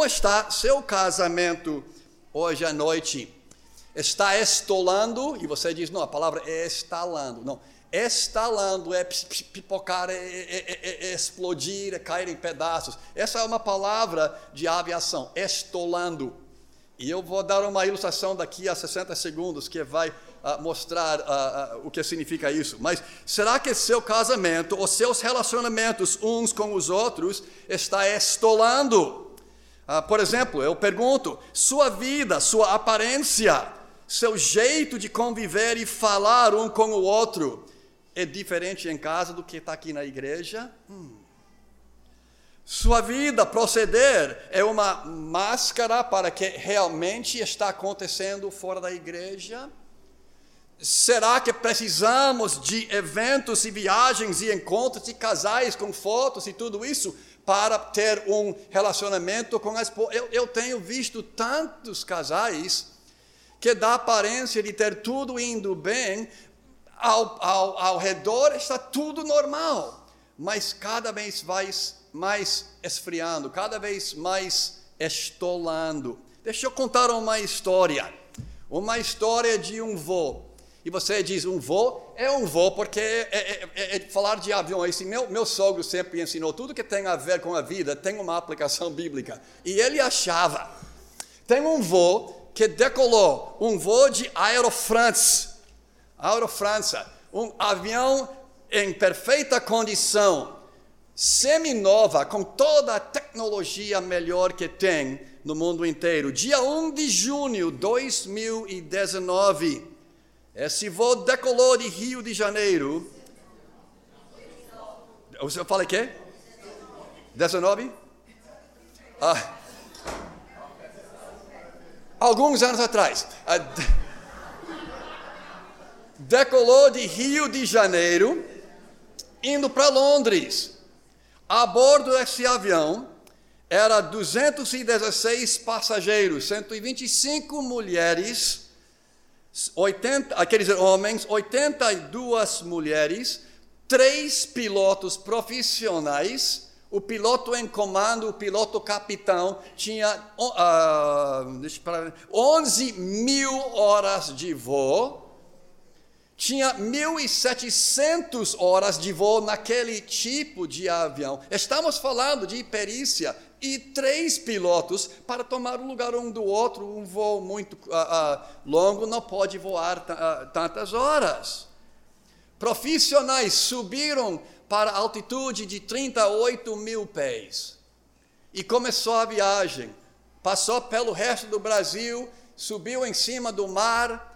como está seu casamento hoje à noite? Está estolando, e você diz, não, a palavra é estalando. Não, estalando é pipocar, é, é, é, é, explodir, é cair em pedaços. Essa é uma palavra de aviação, estolando. E eu vou dar uma ilustração daqui a 60 segundos que vai uh, mostrar uh, uh, o que significa isso. Mas será que seu casamento ou seus relacionamentos uns com os outros está estolando? Por exemplo, eu pergunto: sua vida, sua aparência, seu jeito de conviver e falar um com o outro é diferente em casa do que está aqui na igreja? Hum. Sua vida, proceder, é uma máscara para que realmente está acontecendo fora da igreja? Será que precisamos de eventos e viagens e encontros de casais com fotos e tudo isso para ter um relacionamento com a esposa? Eu, eu tenho visto tantos casais que dá aparência de ter tudo indo bem, ao, ao, ao redor está tudo normal, mas cada vez mais, mais esfriando, cada vez mais estolando. Deixa eu contar uma história, uma história de um vô. E você diz, um vô é um vô, porque é, é, é, é falar de avião. Assim, meu, meu sogro sempre ensinou, tudo que tem a ver com a vida tem uma aplicação bíblica. E ele achava, tem um vô que decolou, um vô de Aero France, Aero França, um avião em perfeita condição, semi-nova, com toda a tecnologia melhor que tem no mundo inteiro. Dia 1 de junho de 2019, esse voo decolou de Rio de Janeiro. Você fala quê? 19? Ah. Alguns anos atrás. Ah, decolou de Rio de Janeiro, indo para Londres. A bordo desse avião era 216 passageiros, 125 mulheres, 80, aqueles homens, 82 mulheres, três pilotos profissionais. O piloto em comando, o piloto capitão, tinha uh, 11 mil horas de voo tinha 1.700 horas de voo naquele tipo de avião. Estamos falando de perícia e três pilotos para tomar o lugar um do outro. Um voo muito uh, uh, longo não pode voar uh, tantas horas. Profissionais subiram para a altitude de 38 mil pés e começou a viagem. Passou pelo resto do Brasil, subiu em cima do mar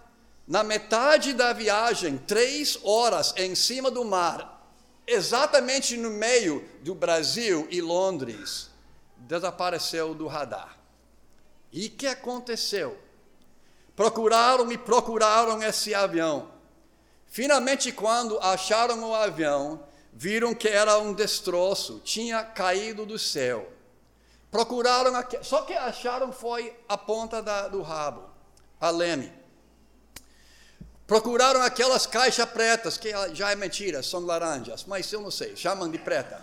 na metade da viagem, três horas em cima do mar, exatamente no meio do Brasil e Londres, desapareceu do radar. E o que aconteceu? Procuraram e procuraram esse avião. Finalmente, quando acharam o avião, viram que era um destroço, tinha caído do céu. Procuraram, só que acharam foi a ponta da, do rabo, a leme. Procuraram aquelas caixas pretas, que já é mentira, são laranjas, mas eu não sei, chamam de preta.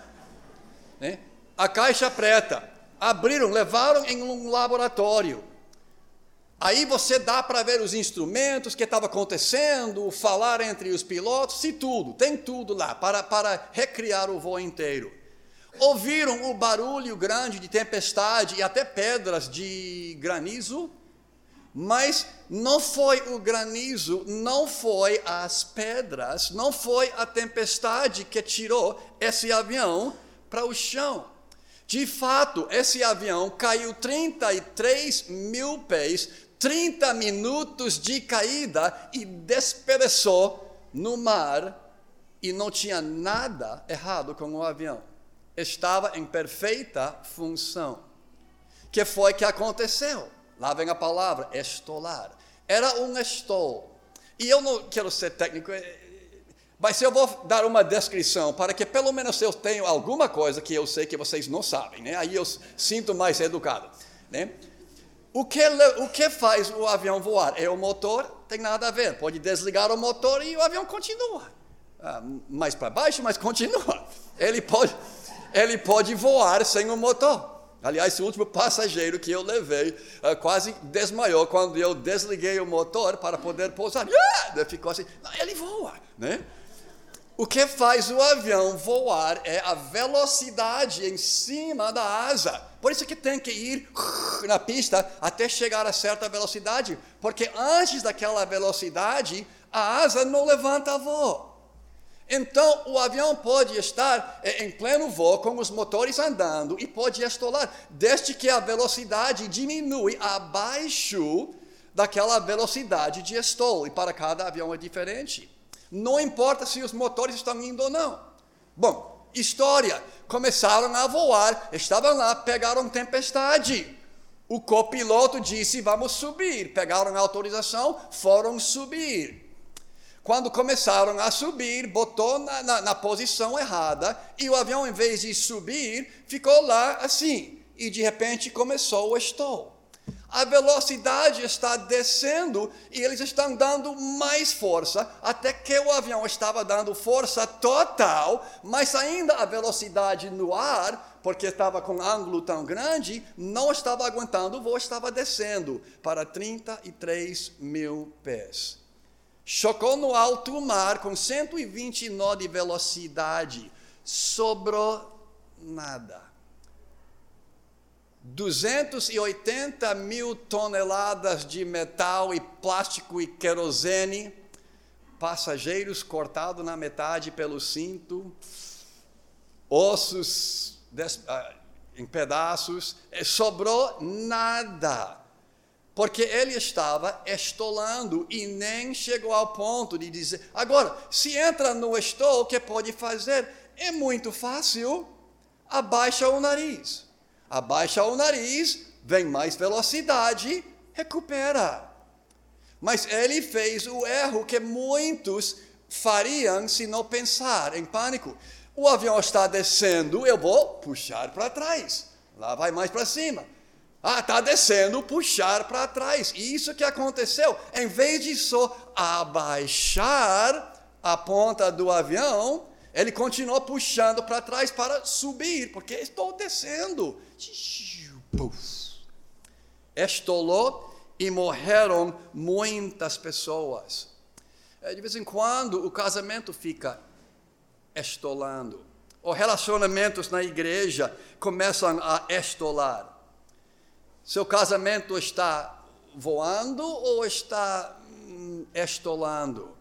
Né? A caixa preta, abriram, levaram em um laboratório. Aí você dá para ver os instrumentos que estava acontecendo, falar entre os pilotos e tudo, tem tudo lá para, para recriar o voo inteiro. Ouviram o barulho grande de tempestade e até pedras de granizo mas não foi o granizo, não foi as pedras, não foi a tempestade que tirou esse avião para o chão. De fato, esse avião caiu 33 mil pés, 30 minutos de caída e despedaçou no mar e não tinha nada errado com o avião. Estava em perfeita função. que foi que aconteceu? Lá vem a palavra, estolar. Era um estol. E eu não quero ser técnico, eh, mas eu vou dar uma descrição para que pelo menos eu tenha alguma coisa que eu sei que vocês não sabem, né? Aí eu sinto mais educado, né? O que, o que faz o avião voar? É o motor? Tem nada a ver. Pode desligar o motor e o avião continua. Ah, mais para baixo, mas continua. Ele pode, ele pode voar sem o motor. Aliás, o último passageiro que eu levei uh, quase desmaiou quando eu desliguei o motor para poder pousar. Ah! Ficou assim, ele voa, né? O que faz o avião voar é a velocidade em cima da asa. Por isso que tem que ir na pista até chegar a certa velocidade, porque antes daquela velocidade, a asa não levanta voo. Então, o avião pode estar é, em pleno voo com os motores andando e pode estolar, desde que a velocidade diminui abaixo daquela velocidade de estolo. E para cada avião é diferente. Não importa se os motores estão indo ou não. Bom, história. Começaram a voar, estavam lá, pegaram tempestade. O copiloto disse: Vamos subir. Pegaram a autorização, foram subir. Quando começaram a subir, botou na, na, na, posição errada e o avião, em vez de subir, ficou lá assim. E de repente começou o estouro a velocidade está descendo e eles estão dando mais força, até que o avião estava dando força total, mas ainda a velocidade no ar, porque estava com um ângulo tão grande, não estava aguentando, o voo estava descendo para 33 mil pés. Chocou no alto mar com 120 nós de velocidade, sobrou nada 280 mil toneladas de metal e plástico e querosene, passageiros cortados na metade pelo cinto, ossos des, uh, em pedaços, sobrou nada, porque ele estava estolando e nem chegou ao ponto de dizer. Agora, se entra no estol, o que pode fazer? É muito fácil, abaixa o nariz abaixa o nariz, vem mais velocidade, recupera. Mas ele fez o erro que muitos fariam se não pensar em pânico. O avião está descendo, eu vou puxar para trás. Lá vai mais para cima. Ah, está descendo, puxar para trás. Isso que aconteceu. Em vez de só abaixar a ponta do avião, ele continuou puxando para trás para subir, porque estou descendo. Estolou e morreram muitas pessoas. É, de vez em quando o casamento fica estolando. Os relacionamentos na igreja começam a estolar. Seu casamento está voando ou está hum, estolando?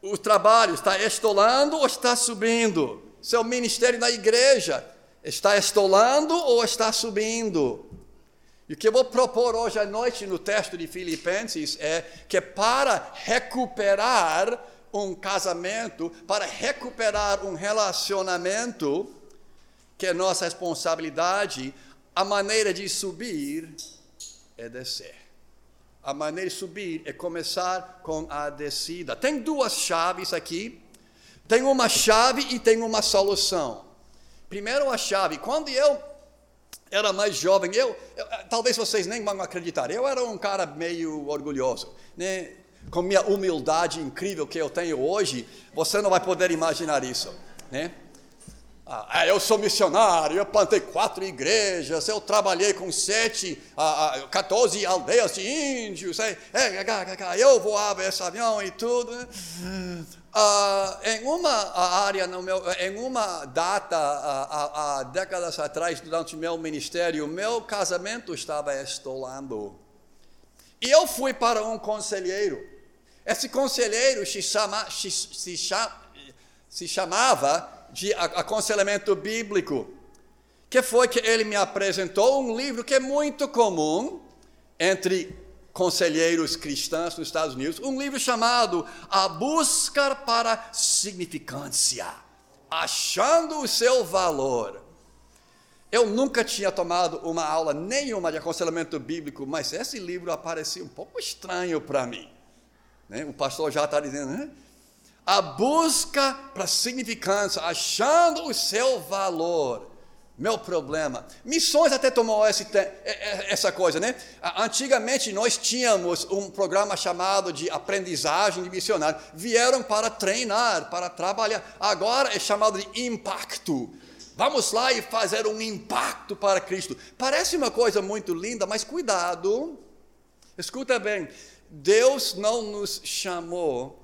O trabalho está estolando ou está subindo? Seu ministério na igreja está estolando ou está subindo? E o que eu vou propor hoje à noite no texto de Filipenses é que para recuperar um casamento, para recuperar um relacionamento, que é nossa responsabilidade, a maneira de subir é descer. A maneira de subir é começar com a descida. Tem duas chaves aqui. Tem uma chave e tem uma solução. Primeiro a chave. Quando eu era mais jovem, eu, eu, talvez vocês nem vão acreditar, eu era um cara meio orgulhoso, né? Com minha humildade incrível que eu tenho hoje, você não vai poder imaginar isso, né? Ah, eu sou missionário, eu plantei quatro igrejas, eu trabalhei com sete, ah, 14 ah, aldeias de índios, é, é, eu voava esse avião e tudo. Ah, em uma área, no meu, em uma data, há, décadas atrás, durante meu ministério, meu casamento estava estolando. E eu fui para um conselheiro. Esse conselheiro se, chama, se, se, se chamava de aconselhamento bíblico, que foi que ele me apresentou um livro que é muito comum entre conselheiros cristãos nos Estados Unidos, um livro chamado A Busca para Significância, achando o seu valor. Eu nunca tinha tomado uma aula nenhuma de aconselhamento bíblico, mas esse livro aparecia um pouco estranho para mim. Né? O pastor já está dizendo, né? A busca para significância, achando o seu valor. Meu problema. Missões até tomou esse, essa coisa, né? Antigamente nós tínhamos um programa chamado de aprendizagem de missionário. Vieram para treinar, para trabalhar. Agora é chamado de impacto. Vamos lá e fazer um impacto para Cristo. Parece uma coisa muito linda, mas cuidado. Escuta bem, Deus não nos chamou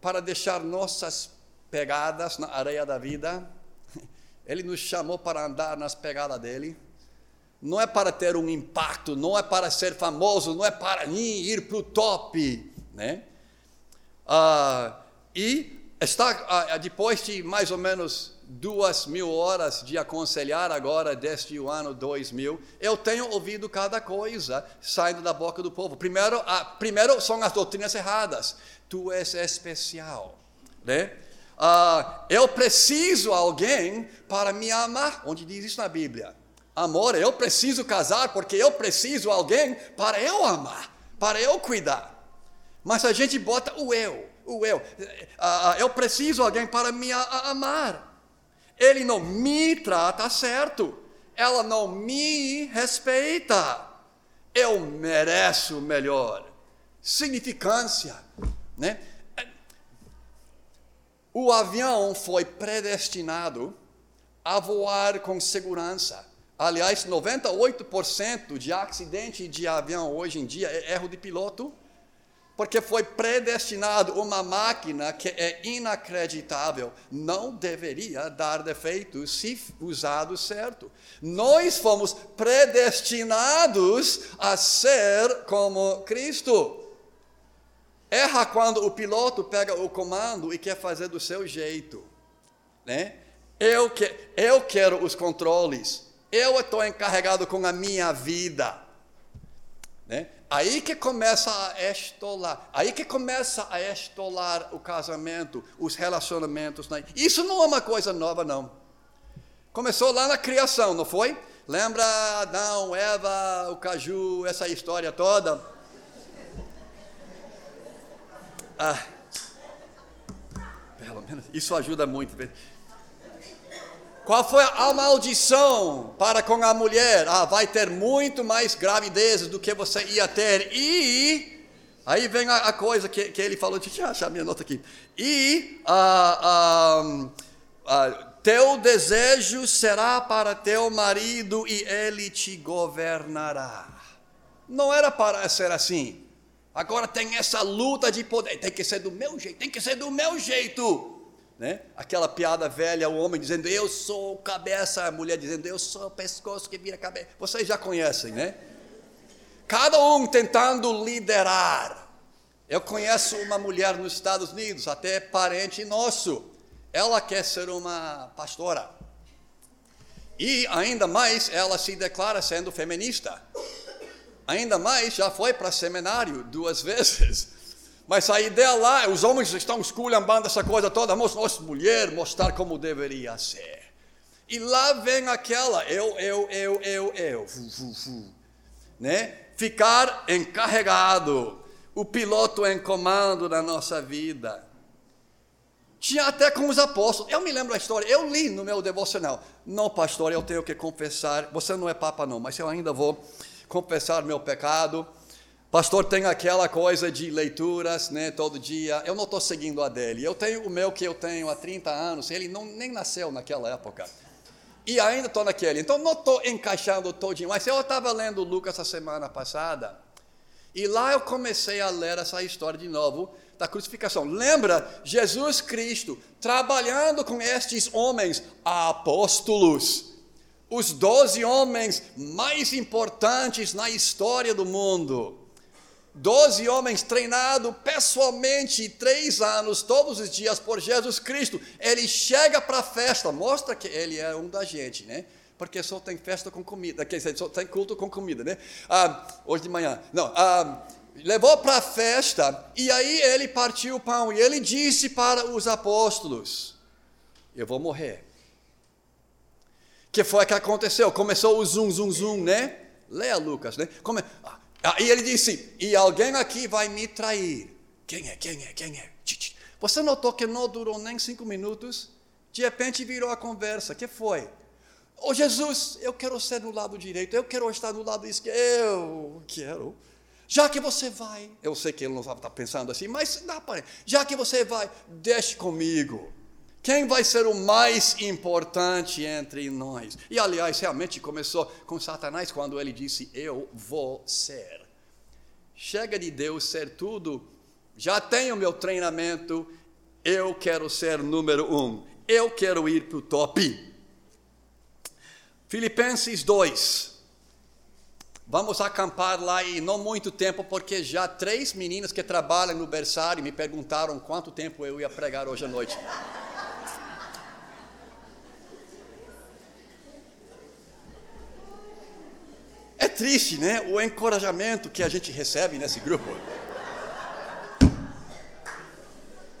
para deixar nossas pegadas na areia da vida. Ele nos chamou para andar nas pegadas dele. Não é para ter um impacto, não é para ser famoso, não é para ir para o top, né? Ah, e está ah, depois de mais ou menos duas mil horas de aconselhar agora desde o ano 2000, eu tenho ouvido cada coisa saindo da boca do povo. Primeiro, a, primeiro são as doutrinas erradas. Tu és especial, né? Ah, eu preciso alguém para me amar. Onde diz isso na Bíblia? Amor, eu preciso casar porque eu preciso alguém para eu amar, para eu cuidar. Mas a gente bota o eu, o eu. Ah, eu preciso alguém para me amar. Ele não me trata certo. Ela não me respeita. Eu mereço melhor. Significância, né? O avião foi predestinado a voar com segurança. Aliás, 98% de acidente de avião hoje em dia é erro de piloto porque foi predestinado uma máquina que é inacreditável, não deveria dar defeitos se usado certo. Nós fomos predestinados a ser como Cristo. Erra quando o piloto pega o comando e quer fazer do seu jeito, né? Eu, que, eu quero os controles. Eu estou encarregado com a minha vida, né? Aí que começa a estolar, aí que começa a estolar o casamento, os relacionamentos. Né? Isso não é uma coisa nova, não. Começou lá na criação, não foi? Lembra Adão, Eva, o caju, essa história toda? Ah, pelo menos isso ajuda muito. Qual foi a maldição para com a mulher? Ah, vai ter muito mais gravidezes do que você ia ter. E aí vem a, a coisa que, que, ele falou, deixa eu achar minha nota aqui. E ah, ah, ah, teu desejo será para teu marido e ele te governará. Não era para ser assim. Agora tem essa luta de poder. Tem que ser do meu jeito, tem que ser do meu jeito. Né? Aquela piada velha, o homem dizendo, eu sou cabeça, a mulher dizendo, eu sou o pescoço que vira cabeça. Vocês já conhecem, né? Cada um tentando liderar. Eu conheço uma mulher nos Estados Unidos, até parente nosso. Ela quer ser uma pastora. E ainda mais, ela se declara sendo feminista. Ainda mais, já foi para seminário duas vezes. Mas a ideia lá, os homens estão esculhambando essa coisa toda, nós mulher mostrar como deveria ser. E lá vem aquela, eu, eu, eu, eu, eu, fu, fu, fu, né? Ficar encarregado, o piloto em comando da nossa vida. Tinha até com os apóstolos. Eu me lembro da história, eu li no meu devocional. Não, pastor, eu tenho que confessar. Você não é papa, não, mas eu ainda vou confessar meu pecado. Pastor tem aquela coisa de leituras, né, todo dia. Eu não estou seguindo a dele. Eu tenho o meu que eu tenho há 30 anos. Ele não, nem nasceu naquela época. E ainda estou naquele. Então não estou encaixando todinho. Mas eu estava lendo Lucas a semana passada. E lá eu comecei a ler essa história de novo da crucificação. Lembra Jesus Cristo trabalhando com estes homens apóstolos. Os doze homens mais importantes na história do mundo Doze homens treinados pessoalmente, três anos, todos os dias por Jesus Cristo. Ele chega para a festa, mostra que ele é um da gente, né? Porque só tem festa com comida, quer dizer, só tem culto com comida, né? Ah, hoje de manhã. Não, ah, levou para a festa e aí ele partiu o pão e ele disse para os apóstolos: Eu vou morrer. que foi que aconteceu? Começou o zum, zum, zum, né? Leia Lucas, né? Come... Aí ele disse: E alguém aqui vai me trair. Quem é? Quem é? Quem é? Você notou que não durou nem cinco minutos? De repente virou a conversa. que foi? Ô oh, Jesus, eu quero ser do lado direito, eu quero estar do lado esquerdo. Eu quero. Já que você vai, eu sei que ele não estava pensando assim, mas dá para. Já que você vai, deixe comigo. Quem vai ser o mais importante entre nós? E aliás, realmente começou com Satanás quando ele disse: Eu vou ser. Chega de Deus ser tudo, já tenho meu treinamento, eu quero ser número um, eu quero ir para o top. Filipenses 2. Vamos acampar lá e não muito tempo, porque já três meninas que trabalham no berçário me perguntaram quanto tempo eu ia pregar hoje à noite. É triste, né? O encorajamento que a gente recebe nesse grupo.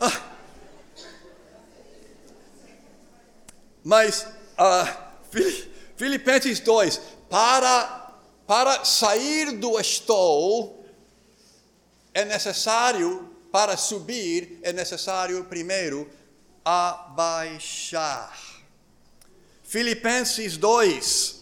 Ah. Mas, ah, Filipenses 2, para, para sair do estou, é necessário, para subir, é necessário primeiro abaixar. Filipenses 2, uh,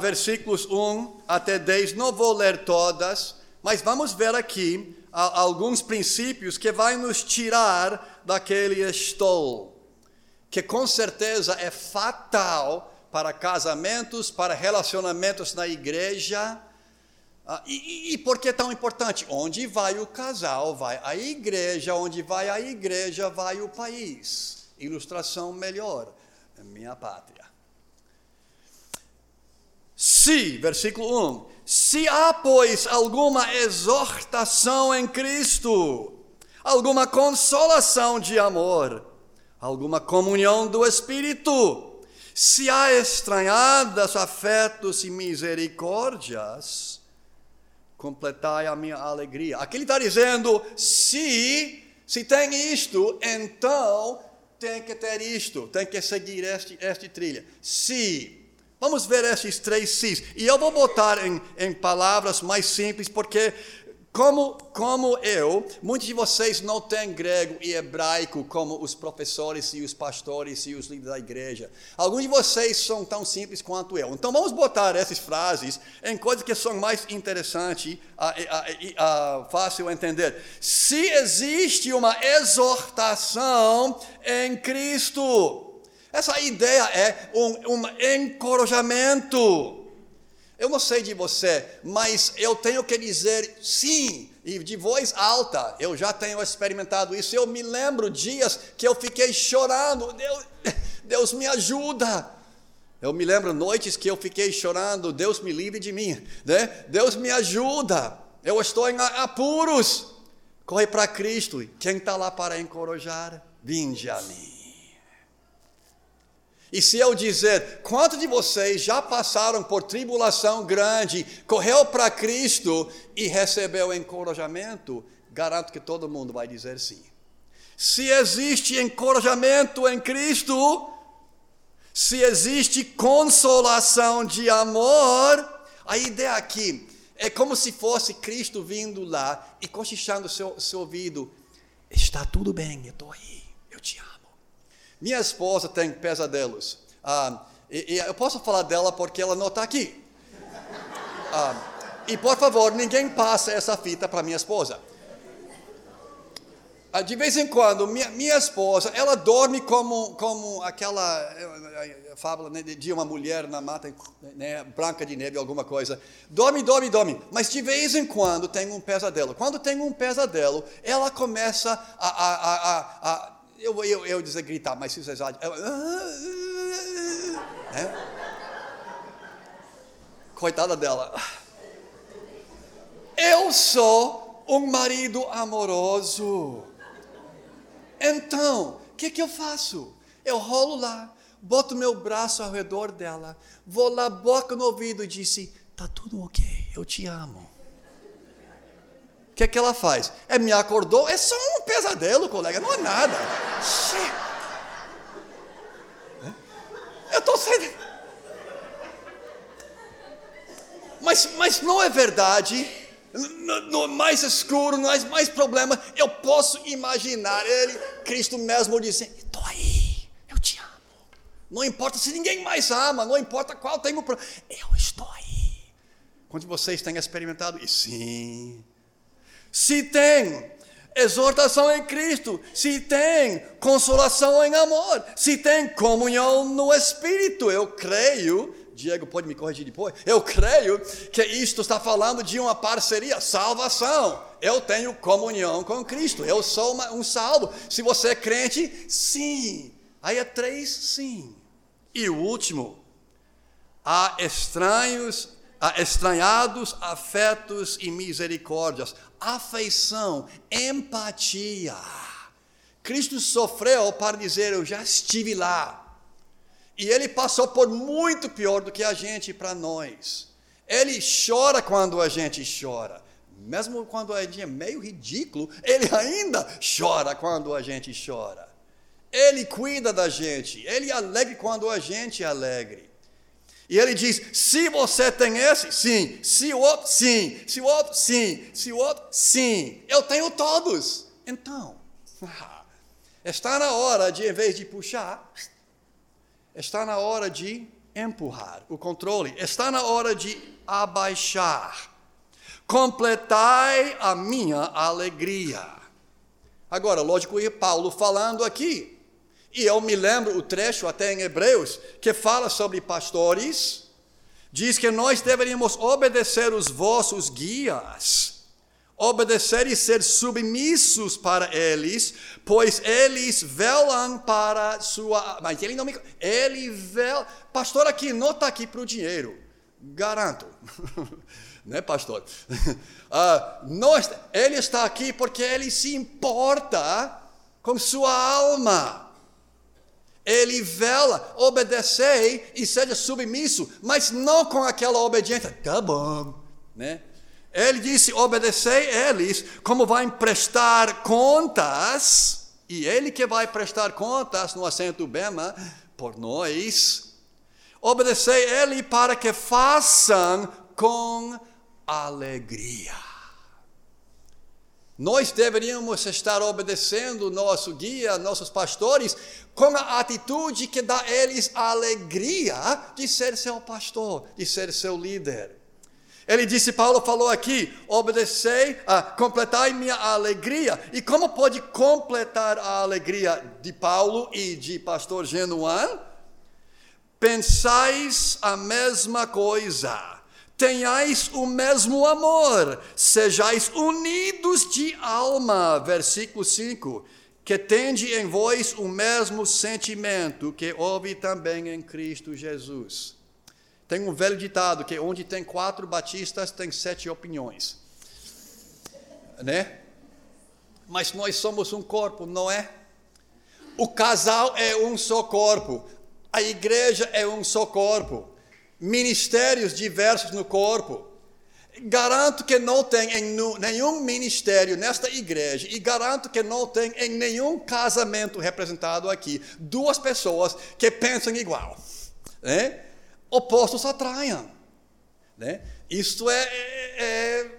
versículos 1 até 10, não vou ler todas, mas vamos ver aqui uh, alguns princípios que vai nos tirar daquele estou, que com certeza é fatal para casamentos, para relacionamentos na igreja. Uh, e, e, por que é tão importante? Onde vai o casal, vai a igreja, onde vai a igreja, vai o país. Ilustração melhor, minha pátria. Se, versículo 1: Se há, pois, alguma exortação em Cristo, alguma consolação de amor, alguma comunhão do Espírito, se há estranhadas afetos e misericórdias, completai a minha alegria. Aqui ele está dizendo: se, se tem isto, então tem que ter isto, tem que seguir este, este trilha. Se Vamos ver esses três sis. E eu vou botar em, em palavras mais simples, porque como, como eu, muitos de vocês não têm grego e hebraico como os professores e os pastores e os líderes da igreja. Alguns de vocês são tão simples quanto eu. Então vamos botar essas frases em coisas que são mais interessantes, e fácil entender. Se existe uma exortação em Cristo, essa ideia é um, um encorajamento. Eu não sei de você, mas eu tenho que dizer sim, e de voz alta. Eu já tenho experimentado isso. Eu me lembro dias que eu fiquei chorando. Deus, Deus me ajuda. Eu me lembro noites que eu fiquei chorando. Deus me livre de mim. Né? Deus me ajuda. Eu estou em apuros. Corre para Cristo. Quem está lá para encorajar? Vinde a mim. E se eu dizer, quantos de vocês já passaram por tribulação grande, correu para Cristo e recebeu encorajamento, garanto que todo mundo vai dizer sim. Se existe encorajamento em Cristo, se existe consolação de amor, a ideia aqui é como se fosse Cristo vindo lá e cochichando seu, seu ouvido: está tudo bem, eu estou aí, eu te amo. Minha esposa tem pesadelos. Ah, e, e, eu posso falar dela porque ela não está aqui. Ah, e por favor, ninguém passa essa fita para minha esposa. Ah, de vez em quando, minha, minha esposa, ela dorme como, como aquela eh, eh, fábula né, de uma mulher na mata né, branca de neve, alguma coisa. Dorme, dorme, dorme. Mas de vez em quando tem um pesadelo. Quando tem um pesadelo, ela começa a, a, a, a eu, eu, eu dizer gritar, mas se vocês acham. É? Coitada dela. Eu sou um marido amoroso. Então, o que, que eu faço? Eu rolo lá, boto meu braço ao redor dela, vou lá, boca no ouvido e disse: Tá tudo ok, eu te amo. O que, é que ela faz? É me acordou, é só um pesadelo, colega, não é nada. Eu estou sendo. Mas, mas não é verdade. No, no, mais escuro, no mais, mais problema, eu posso imaginar ele, Cristo mesmo, dizendo: Estou aí, eu te amo. Não importa se ninguém mais ama, não importa qual tem o problema, eu estou aí. Quando vocês têm experimentado isso? Sim, se tem exortação em Cristo, se tem consolação em amor, se tem comunhão no Espírito. Eu creio, Diego pode me corrigir depois, eu creio que isto está falando de uma parceria, salvação. Eu tenho comunhão com Cristo, eu sou uma, um salvo. Se você é crente, sim. Aí é três, sim. E o último, há estranhos estranhados afetos e misericórdias, afeição, empatia. Cristo sofreu para dizer: Eu já estive lá. E ele passou por muito pior do que a gente para nós. Ele chora quando a gente chora. Mesmo quando a gente é meio ridículo, ele ainda chora quando a gente chora. Ele cuida da gente, ele é alegre quando a gente é alegre. E ele diz: se você tem esse, sim. Se o outro, sim. Se o outro, sim. Se o outro, sim. Eu tenho todos. Então, está na hora de, em vez de puxar, está na hora de empurrar o controle. Está na hora de abaixar. Completai a minha alegria. Agora, lógico, e Paulo falando aqui. E eu me lembro o trecho até em Hebreus que fala sobre pastores. Diz que nós deveríamos obedecer os vossos guias, obedecer e ser submissos para eles, pois eles velam para sua. Mas ele não me. Ele vela. Pastor aqui não está aqui para o dinheiro, garanto. né, pastor? Uh, nós, ele está aqui porque ele se importa com sua alma. Ele vela, obedecei e seja submisso, mas não com aquela obediência. Tá bom, né? Ele disse: obedecei eles, como vai prestar contas, e ele que vai prestar contas no assento Bema por nós. Obedecei ele para que façam com alegria. Nós deveríamos estar obedecendo nosso guia, nossos pastores, com a atitude que dá a eles a alegria de ser seu pastor, de ser seu líder. Ele disse, Paulo falou aqui, obedecei, ah, completai minha alegria. E como pode completar a alegria de Paulo e de pastor Genuan? Pensais a mesma coisa tenhais o mesmo amor, sejais unidos de alma. Versículo 5. Que tende em vós o mesmo sentimento que houve também em Cristo Jesus. Tem um velho ditado que onde tem quatro batistas tem sete opiniões. Né? Mas nós somos um corpo, não é? O casal é um só corpo. A igreja é um só corpo ministérios diversos no corpo. Garanto que não tem em nenhum ministério nesta igreja, e garanto que não tem em nenhum casamento representado aqui, duas pessoas que pensam igual. Né? Opostos atraiam. Né? Isto é, é, é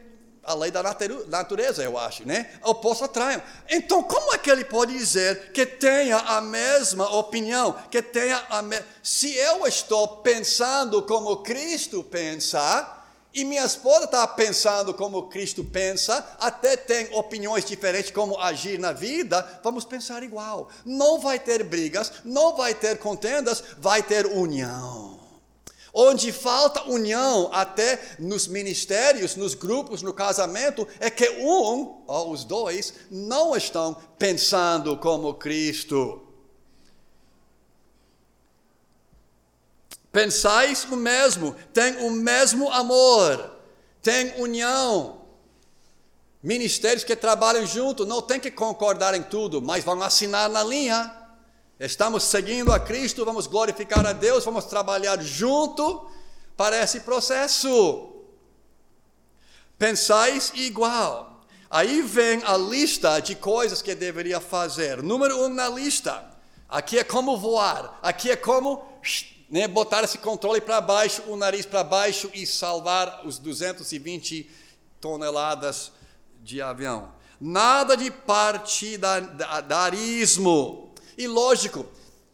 a lei da natureza, eu acho, né? Oposto atraiam. Então, como é que ele pode dizer que tenha a mesma opinião, que tenha a me... Se eu estou pensando como Cristo pensa, e minha esposa está pensando como Cristo pensa, até tem opiniões diferentes como agir na vida, vamos pensar igual. Não vai ter brigas, não vai ter contendas, vai ter união. Onde falta união até nos ministérios, nos grupos, no casamento, é que um ou os dois não estão pensando como Cristo. Pensais o mesmo, tem o mesmo amor, tem união. Ministérios que trabalham junto não tem que concordar em tudo, mas vão assinar na linha. Estamos seguindo a Cristo, vamos glorificar a Deus, vamos trabalhar junto para esse processo. Pensais igual. Aí vem a lista de coisas que deveria fazer. Número um na lista. Aqui é como voar. Aqui é como né, botar esse controle para baixo, o nariz para baixo e salvar os 220 toneladas de avião. Nada de partidarismo. E lógico,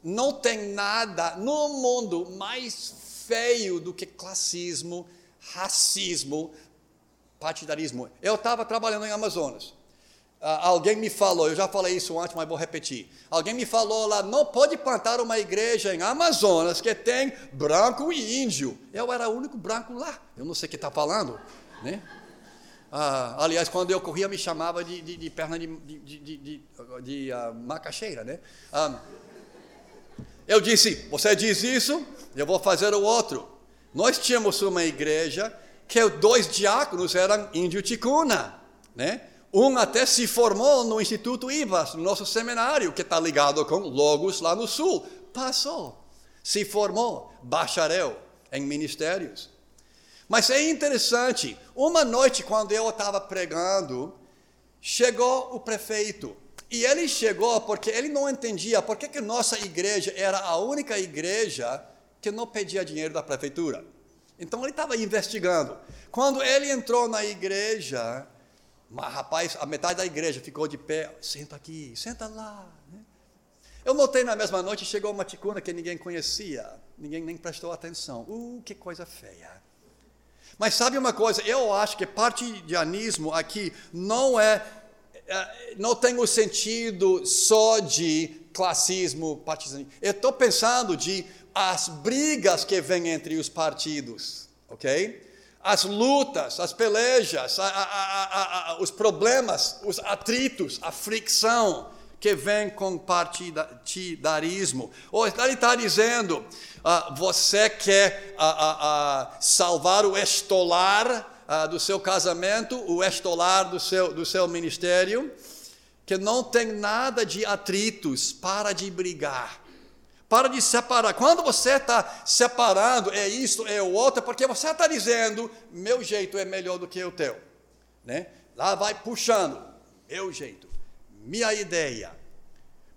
não tem nada no mundo mais feio do que classismo, racismo, partidarismo. Eu estava trabalhando em Amazonas. Ah, alguém me falou, eu já falei isso antes, mas vou repetir. Alguém me falou lá, não pode plantar uma igreja em Amazonas que tem branco e índio. Eu era o único branco lá. Eu não sei o que está falando, né? Ah, aliás, quando eu corria, me chamava de, de, de perna de, de, uh, macaxeira, né? Ah, eu disse, você diz isso, eu vou fazer o outro. Nós tínhamos uma igreja que dois diáconos eram índio ticuna, né? Um até se formou no Instituto IVAS, no nosso seminário, que está ligado com Logos lá no Sul. Passou, se formou, bacharel em ministérios. Mas é interessante, uma noite, quando eu estava pregando, chegou o prefeito. E ele chegou porque ele não entendia por que, que nossa igreja era a única igreja que não pedia dinheiro da prefeitura. Então ele estava investigando. Quando ele entrou na igreja, mas, rapaz, a metade da igreja ficou de pé, senta aqui, senta lá. Né? Eu notei na mesma noite, chegou uma ticuna que ninguém conhecia, ninguém nem prestou atenção. Uh, que coisa feia. Mas sabe uma coisa, eu acho que partidianismo aqui não é, é não tem o sentido só de classismo, partidanismo. Eu estou pensando de as brigas que vêm entre os partidos, ok? as lutas, as pelejas, a, a, a, os problemas, os atritos, a fricção que vem com partidarismo. Ou ele está dizendo, uh, você quer uh, uh, salvar o estolar do seu casamento, o estolar do seu, do seu ministério, que não tem nada de atritos, para de brigar. Para de separar. Quando você está separando, é isso, é o outro, porque você está dizendo, meu jeito é melhor do que o teu. Né? Lá vai puxando, meu jeito, minha ideia.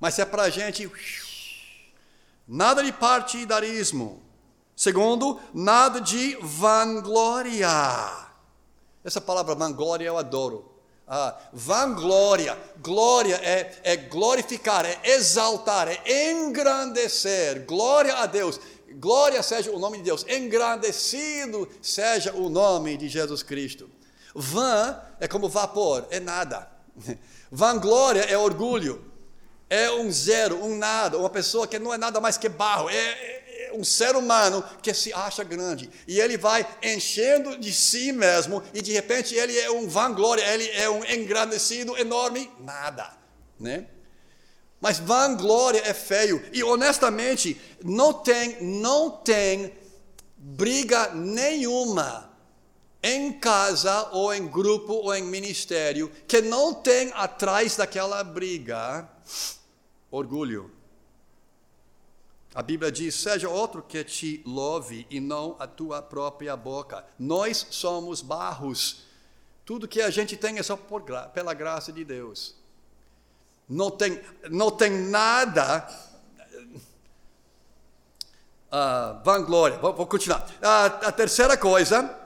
Mas é para a gente. Nada de partidarismo. Segundo, nada de vanglória. Essa palavra vanglória eu adoro. Ah, vanglória, glória é, é glorificar, é exaltar, é engrandecer. Glória a Deus. Glória seja o nome de Deus. Engrandecido seja o nome de Jesus Cristo. Van é como vapor, é nada. Vanglória é orgulho. É um zero, um nada, uma pessoa que não é nada mais que barro. É, um ser humano que se acha grande e ele vai enchendo de si mesmo e de repente ele é um vanglória, ele é um engrandecido enorme, nada, né? Mas vanglória é feio e honestamente não tem não tem briga nenhuma em casa ou em grupo ou em ministério que não tem atrás daquela briga orgulho. A Bíblia diz: seja outro que te louve e não a tua própria boca. Nós somos barros. Tudo que a gente tem é só por, pela graça de Deus. Não tem, não tem nada. Uh, vanglória. Vou, vou continuar. Uh, a terceira coisa,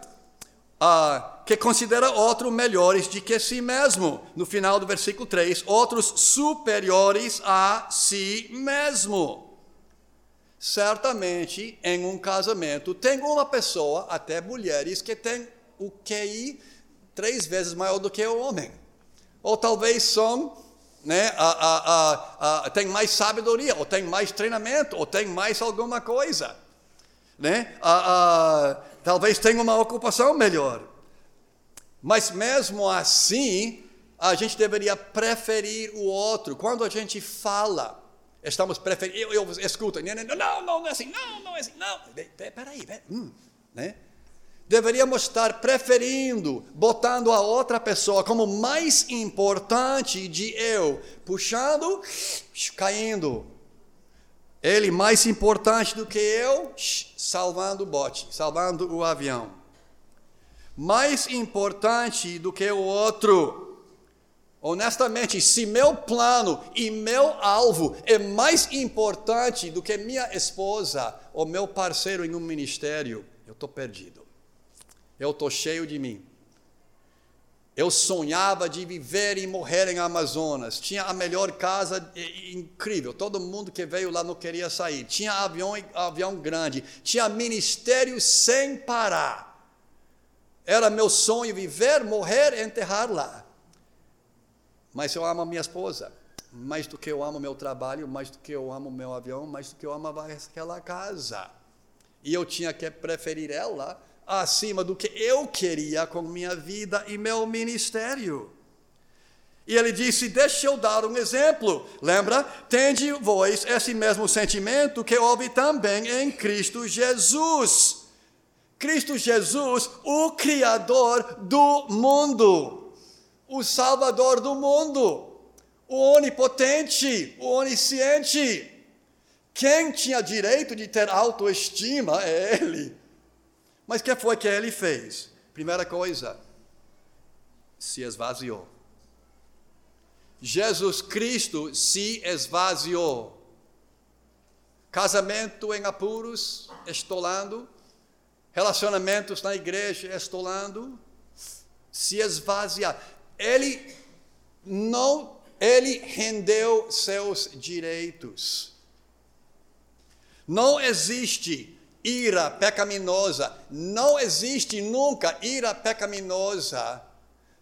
uh, que considera outros melhores de que si mesmo. No final do versículo 3, outros superiores a si mesmo certamente em um casamento tem uma pessoa, até mulheres, que tem o QI três vezes maior do que o homem. Ou talvez são, né, a, a, a, tem mais sabedoria, ou tem mais treinamento, ou tem mais alguma coisa. Né? Talvez tenha uma ocupação melhor. Mas mesmo assim, a gente deveria preferir o outro. Quando a gente fala, Estamos preferindo. Eu, eu escuto, não, não, não é assim, não, não é assim, não. Peraí, peraí. Hum, né? Deveríamos estar preferindo, botando a outra pessoa como mais importante de eu, puxando, caindo. Ele mais importante do que eu, salvando o bote, salvando o avião. Mais importante do que o outro Honestamente, se meu plano e meu alvo é mais importante do que minha esposa ou meu parceiro em um ministério, eu estou perdido. Eu estou cheio de mim. Eu sonhava de viver e morrer em Amazonas. Tinha a melhor casa incrível. Todo mundo que veio lá não queria sair. Tinha avião, avião grande. Tinha ministério sem parar. Era meu sonho viver, morrer, enterrar lá. mas eu amo a minha esposa, mais do que eu amo meu trabalho, mais do que eu amo meu avião, mais do que eu amo aquela casa. E eu tinha que preferir ela acima do que eu queria com minha vida e meu ministério. E ele disse: Deixa eu dar um exemplo. Lembra? Tende vós esse mesmo sentimento que houve também em Cristo Jesus. Cristo Jesus, o Criador do mundo, o Salvador do mundo, o Onipotente, o Onisciente. Quem tinha direito de ter autoestima é Ele. Mas o que foi que Ele fez? Primeira coisa, se esvaziou. Jesus Cristo se esvaziou. Casamento em apuros, estolando. Relacionamentos na igreja, estolando. Se esvaziar. Ele não, ele rendeu seus direitos. Não existe ira pecaminosa, não existe nunca ira pecaminosa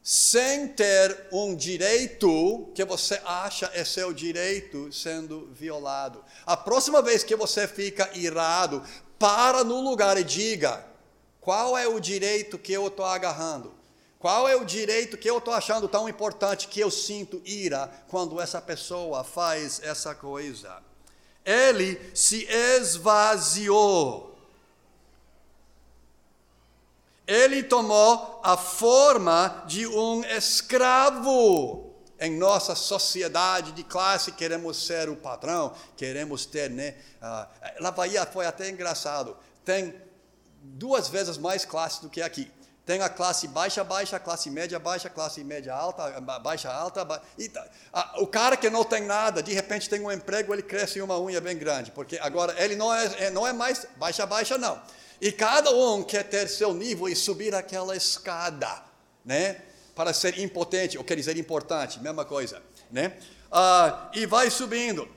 sem ter um direito que você acha é seu direito sendo violado. A próxima vez que você fica irado, para no lugar e diga: qual é o direito que eu estou agarrando? Qual é o direito que eu estou achando tão importante que eu sinto ira quando essa pessoa faz essa coisa? Ele se esvaziou ele tomou a forma de um escravo. Em nossa sociedade de classe, queremos ser o patrão, queremos ter, né? Uh, na Bahia foi até engraçado. Tem duas vezes mais classe do que aqui. Tem a classe baixa, baixa, classe média, baixa, classe média alta, baixa, alta. Ba... E, uh, o cara que não tem nada, de repente tem um emprego, ele cresce uma unha bem grande, porque agora ele não é, é não é mais baixa, baixa, não. E cada um quer ter seu nível e subir aquela escada, né? Para ser impotente, ou quer dizer importante, mesma coisa, né? Ah, e vai subindo.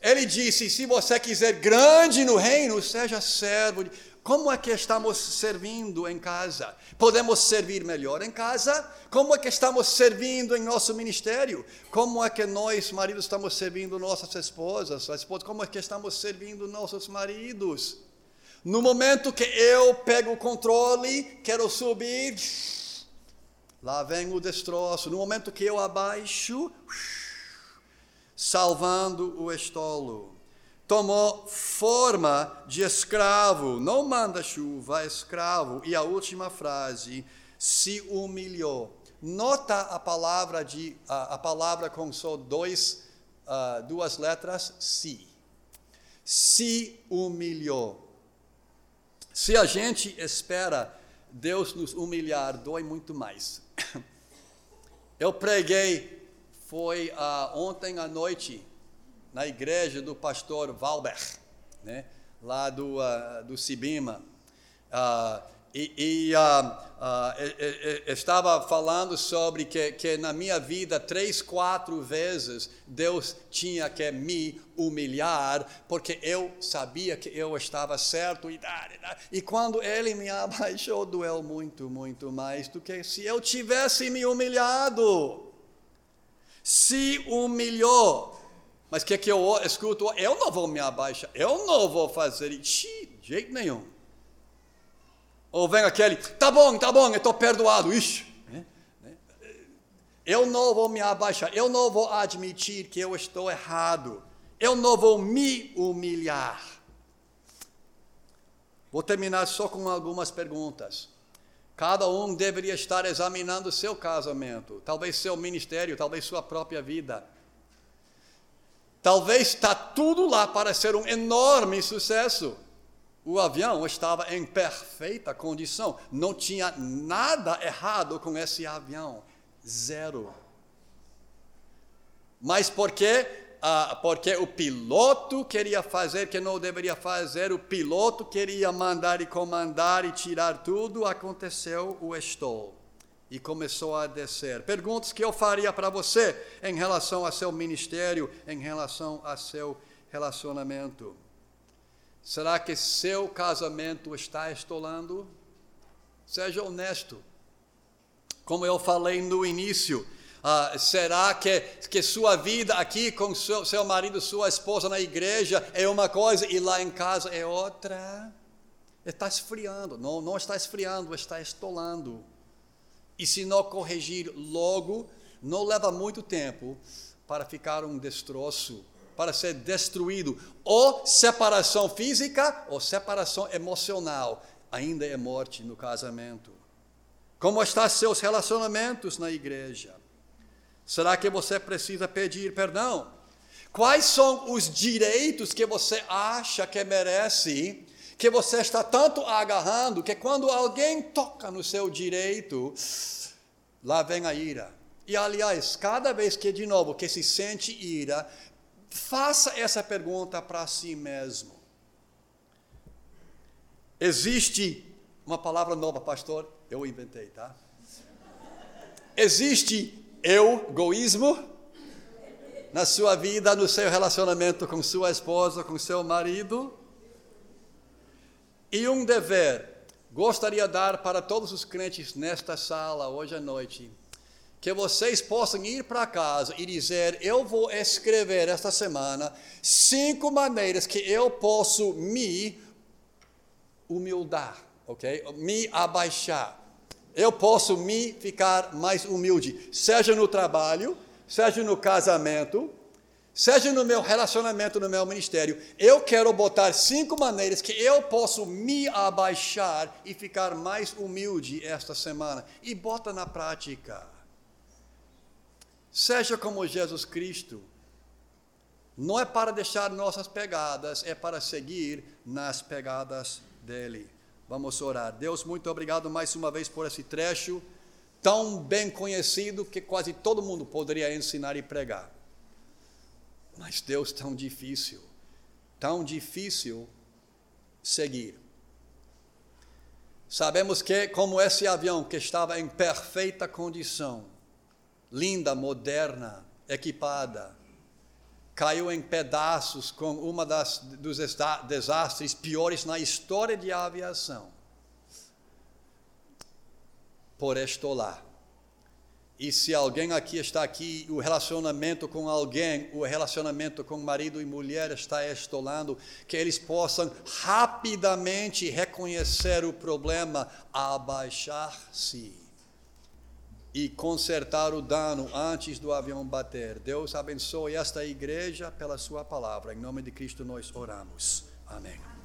Ele disse: se você quiser grande no reino, seja servo. Como é que estamos servindo em casa? Podemos servir melhor em casa? Como é que estamos servindo em nosso ministério? Como é que nós, maridos, estamos servindo nossas esposas? Como é que estamos servindo nossos maridos? No momento que eu pego o controle, quero subir, lá vem o destroço. No momento que eu abaixo, salvando o estolo. Tomou forma de escravo, não manda chuva, é escravo. E a última frase, se humilhou. Nota a palavra de a, a palavra com só dois, uh, duas letras, se. Se humilhou. Se a gente espera Deus nos humilhar, dói muito mais. Eu preguei, foi uh, ontem à noite, na igreja do pastor Valber, né, lá do, uh, do Sibima. Uh, e, e uh, uh, estava falando sobre que, que na minha vida, três, quatro vezes, Deus tinha que me humilhar, porque eu sabia que eu estava certo. E, e quando Ele me abaixou, doeu muito, muito mais do que se eu tivesse me humilhado. Se humilhou. Mas o que, que eu escuto? Eu não vou me abaixar, eu não vou fazer isso, de jeito nenhum. Ou vem aquele, tá bom, tá bom, eu estou perdoado. Ixi, né? eu não vou me abaixar, eu não vou admitir que eu estou errado, eu não vou me humilhar. Vou terminar só com algumas perguntas. Cada um deveria estar examinando seu casamento, talvez seu ministério, talvez sua própria vida. Talvez está tudo lá para ser um enorme sucesso. O avião estava em perfeita condição, não tinha nada errado com esse avião, zero. Mas por quê? Ah, porque o piloto queria fazer que não deveria fazer, o piloto queria mandar e comandar e tirar tudo, aconteceu o estol e começou a descer. Perguntas que eu faria para você em relação a seu ministério, em relação a seu relacionamento. Será que seu casamento está estolando? Seja honesto. Como eu falei no início, Ah, será que, que sua vida aqui com seu, seu marido, sua esposa na igreja é uma coisa e lá em casa é outra? Está esfriando. Não, não está esfriando, está estolando. E se não corrigir logo, não leva muito tempo para ficar um destroço, para ser destruído. Ou separação física ou separação emocional. Ainda é morte no casamento. Como estão seus relacionamentos na igreja? Será que você precisa pedir perdão? Quais são os direitos que você acha que merece que você está tanto agarrando que quando alguém toca no seu direito, lá vem a ira. E aliás, cada vez que de novo que se sente ira, faça essa pergunta para si mesmo. Existe uma palavra nova, pastor? Eu inventei, tá? Existe egoísmo na sua vida, no seu relacionamento com sua esposa, com seu marido? E um dever, gostaria de dar para todos os crentes nesta sala hoje à noite, que vocês possam ir para casa e dizer: Eu vou escrever esta semana cinco maneiras que eu posso me humildar, ok? Me abaixar. Eu posso me ficar mais humilde, seja no trabalho, seja no casamento, seja no meu relacionamento, no meu ministério, eu quero botar cinco maneiras que eu posso me abaixar e ficar mais humilde esta semana. E bota na prática. Seja como Jesus Cristo. Não é para deixar nossas pegadas, é para seguir nas pegadas dele. Vamos orar. Deus, muito obrigado mais uma vez por esse trecho tão bem conhecido que quase todo mundo poderia ensinar e pregar. Mas Deus tão difícil, tão difícil seguir. Sabemos que, como esse avião que estava em perfeita condição, linda, moderna, equipada, caiu em pedaços com uma das dos desastres piores na história de aviação. Por estolar. E se alguém aqui está aqui, o relacionamento com alguém, o relacionamento com marido e mulher está estolando, que eles possam rapidamente reconhecer o problema, abaixar-se e consertar o dano antes do avião bater. Deus abençoe esta igreja pela sua palavra. Em nome de Cristo nós oramos. Amém.